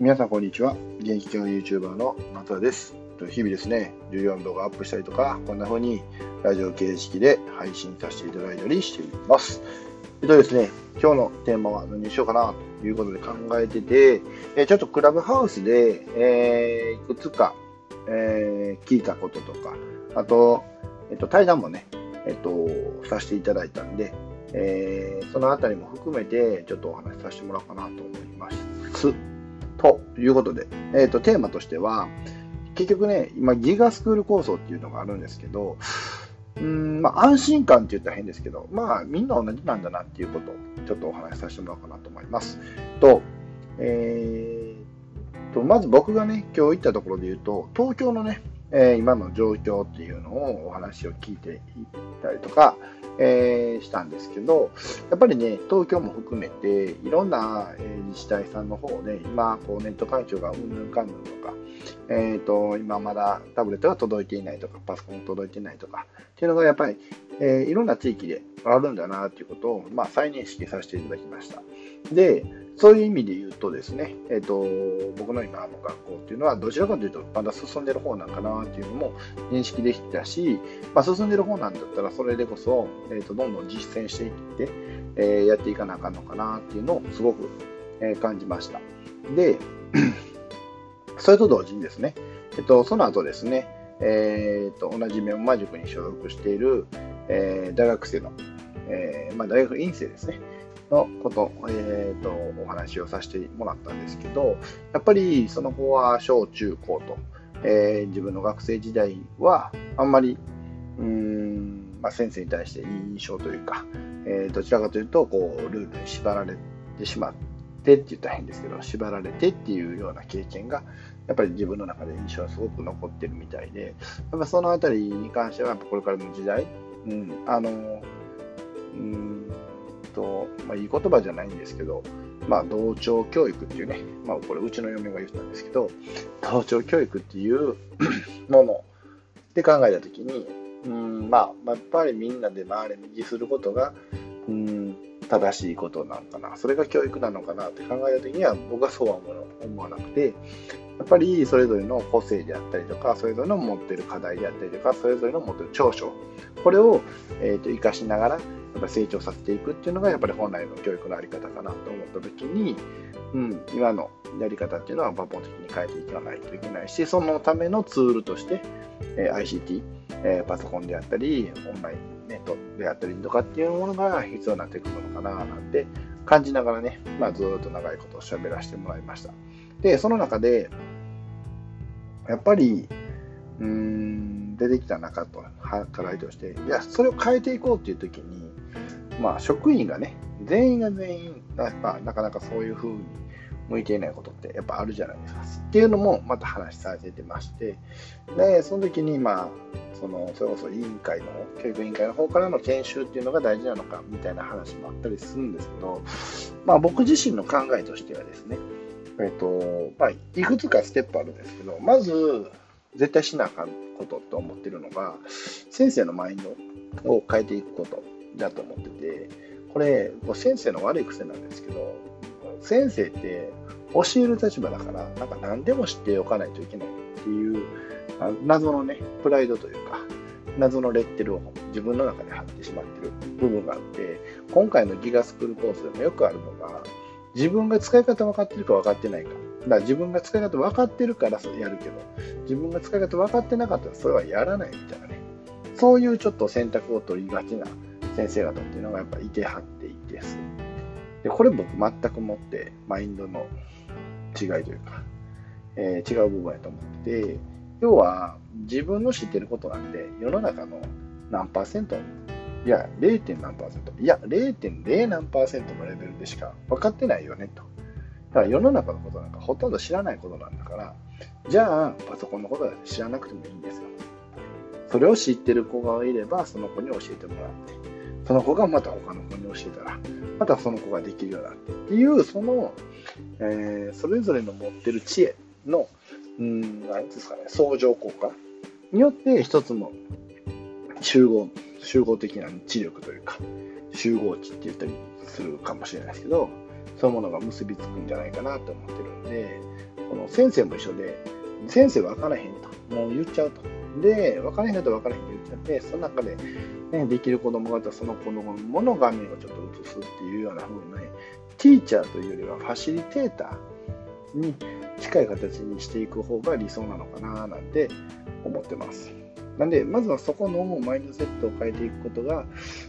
皆さんこんにちは。現役教 YouTuber の松田です。日々ですね、14動画アップしたりとか、こんな風にラジオ形式で配信させていただいたりしています。えっとですね、今日のテーマは何にしようかなということで考えてて、えちょっとクラブハウスで、えー、いくつか、えー、聞いたこととか、あと、えっと、対談もね、えっと、させていただいたんで、えー、そのあたりも含めて、ちょっとお話しさせてもらおうかなと思います。ということで、えっ、ー、と、テーマとしては、結局ね、今、ギガスクール構想っていうのがあるんですけど、うん、まあ、安心感って言ったら変ですけど、まあ、みんな同じなんだなっていうことを、ちょっとお話しさせてもらおうかなと思います。と、えー、と、まず僕がね、今日行ったところで言うと、東京のね、えー、今の状況っていうのをお話を聞いていったりとか、えー、したんですけど、やっぱりね、東京も含めて、いろんな、えー、自治体さんの方で、今、こうネット会長がうんぬんかんぬんとか、えーと、今まだタブレットが届いていないとか、パソコン届いていないとか、っていうのがやっぱり、えー、いろんな地域であるんだなということを、まあ、再認識させていただきました。で、そういう意味で言うとですね、えーと、僕の今の学校っていうのはどちらかというとまだ進んでる方なんかなっていうのも認識できたし、まあ、進んでる方なんだったらそれでこそ、えーと、どんどん実践していって、えー、やっていかなあかんのかなっていうのをすごく、えー、感じました。で、それと同時にですね、えっ、ー、と、その後ですね、えーと、同じメモマ塾に所属している、えー、大学生の、えまあ、大学院生ですね、のこと、えーと、お話をさせてもらったんですけど、やっぱりその子は小中高と、えー、自分の学生時代はあんまり、うん、まあ、先生に対していい印象というか、えー、どちらかというとこうルールに縛られてしまってって言ったら変ですけど、縛られてっていうような経験が、やっぱり自分の中で印象がすごく残ってるみたいで、やっぱそのあたりに関しては、これからの時代、うん、あの、うんと、まあ、いい言葉じゃないんですけど、まあ、同調教育っていうね、まあ、これ、うちの嫁が言ったんですけど、同調教育っていう もので考えた時に、うんまあ、やっぱりみんなで周り右することが、うん正しいことなのかな、それが教育なのかなって考えたときには、僕はそうは思わなくて、やっぱりそれぞれの個性であったりとか、それぞれの持ってる課題であったりとか、それぞれの持ってる長所、これを、えーと、と生かしながら、やっぱ成長させていくっていうのがやっぱり本来の教育のあり方かなと思った時に、うん、今のやり方っていうのは抜本的に変えていかないといけないしそのためのツールとして、えー、ICT、えー、パソコンであったりオンラインネットであったりとかっていうものが必要になってくるのかななんて感じながらね、まあ、ずっと長いことを喋らせてもらいました。でその中でやっぱりうーん出てきた中と課題としていやそれを変えていこうっていう時にまあ、職員がね、全員が全員、まあ、なかなかそういうふうに向いていないことってやっぱあるじゃないですか。っていうのもまた話されてまして、で、その時に、まあ、その、それこそ委員会の、教育委員会の方からの研修っていうのが大事なのかみたいな話もあったりするんですけど、まあ僕自身の考えとしてはですね、えっと、まあ、いくつかステップあるんですけど、まず、絶対しなあかんことと思ってるのが、先生のマインドを変えていくことだと思ってて、これ、先生の悪い癖なんですけど、先生って教える立場だから、なんか何でも知っておかないといけないっていう、謎のね、プライドというか、謎のレッテルを自分の中で貼ってしまってる部分があって、今回のギガスクールコースでもよくあるのが、自分が使い方分かってるか分かってないか。だから自分が使い方分かってるからそやるけど、自分が使い方分かってなかったらそれはやらないみたいなね。そういうちょっと選択を取りがちな先生方っていうのがやっぱいてはっていてです。で、これ僕全くもってマインドの違いというか、えー、違う部分やと思ってて、要は自分の知ってることなんて世の中の何パーセントいや、0. 何パーセントいや、0.0何パーセントのレベルでしか分かってないよねと。だから世の中のことなんかほとんど知らないことなんだから、じゃあパソコンのことは知らなくてもいいんですよ。それを知ってる子がいれば、その子に教えてもらって、その子がまた他の子に教えたら、またその子ができるようになってっていう、その、えー、それぞれの持ってる知恵の、うん、何ですかね、相乗効果によって一つの集合、集合的な知力というか、集合値って言ったりするかもしれないですけど、そういうものが結びつくんじゃないかなと思ってるんで、この先生も一緒で、先生分からへんと、もう言っちゃうと。で、分からへん人と分からへんと言っちゃって、その中で、ね、できる子供方、その子供の画面をちょっと映すっていうような風にね、ティーチャーというよりはファシリテーターに近い形にしていく方が理想なのかななんて思ってます。なんで、まずはそこのマインドセットを変えていくことが、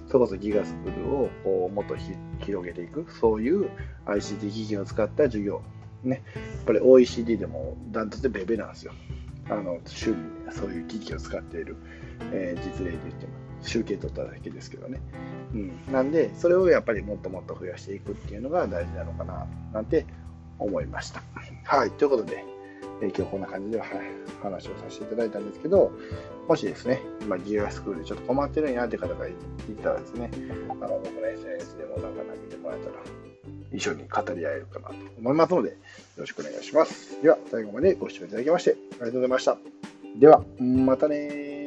そこそギガスクールをこうもっと広げていく、そういう ICT 機器を使った授業。ね、やっぱり OECD でもダントツでベベなんですよ。あの、週にそういう機器を使っている、えー、実例で言っても、集計取っただけですけどね。うん。なんで、それをやっぱりもっともっと増やしていくっていうのが大事なのかな、なんて思いました。はい。ということで、えー、今日こんな感じで話をさせていただいたんですけど、もしですね、今ギガスクールでちょっと困ってるんやって方がいたらですね、あの僕の SNS でもなんか投げてもらえたら、一緒に語り合えるかなと思いますので、よろしくお願いします。では、最後までご視聴いただきまして、ありがとうございました。では、またね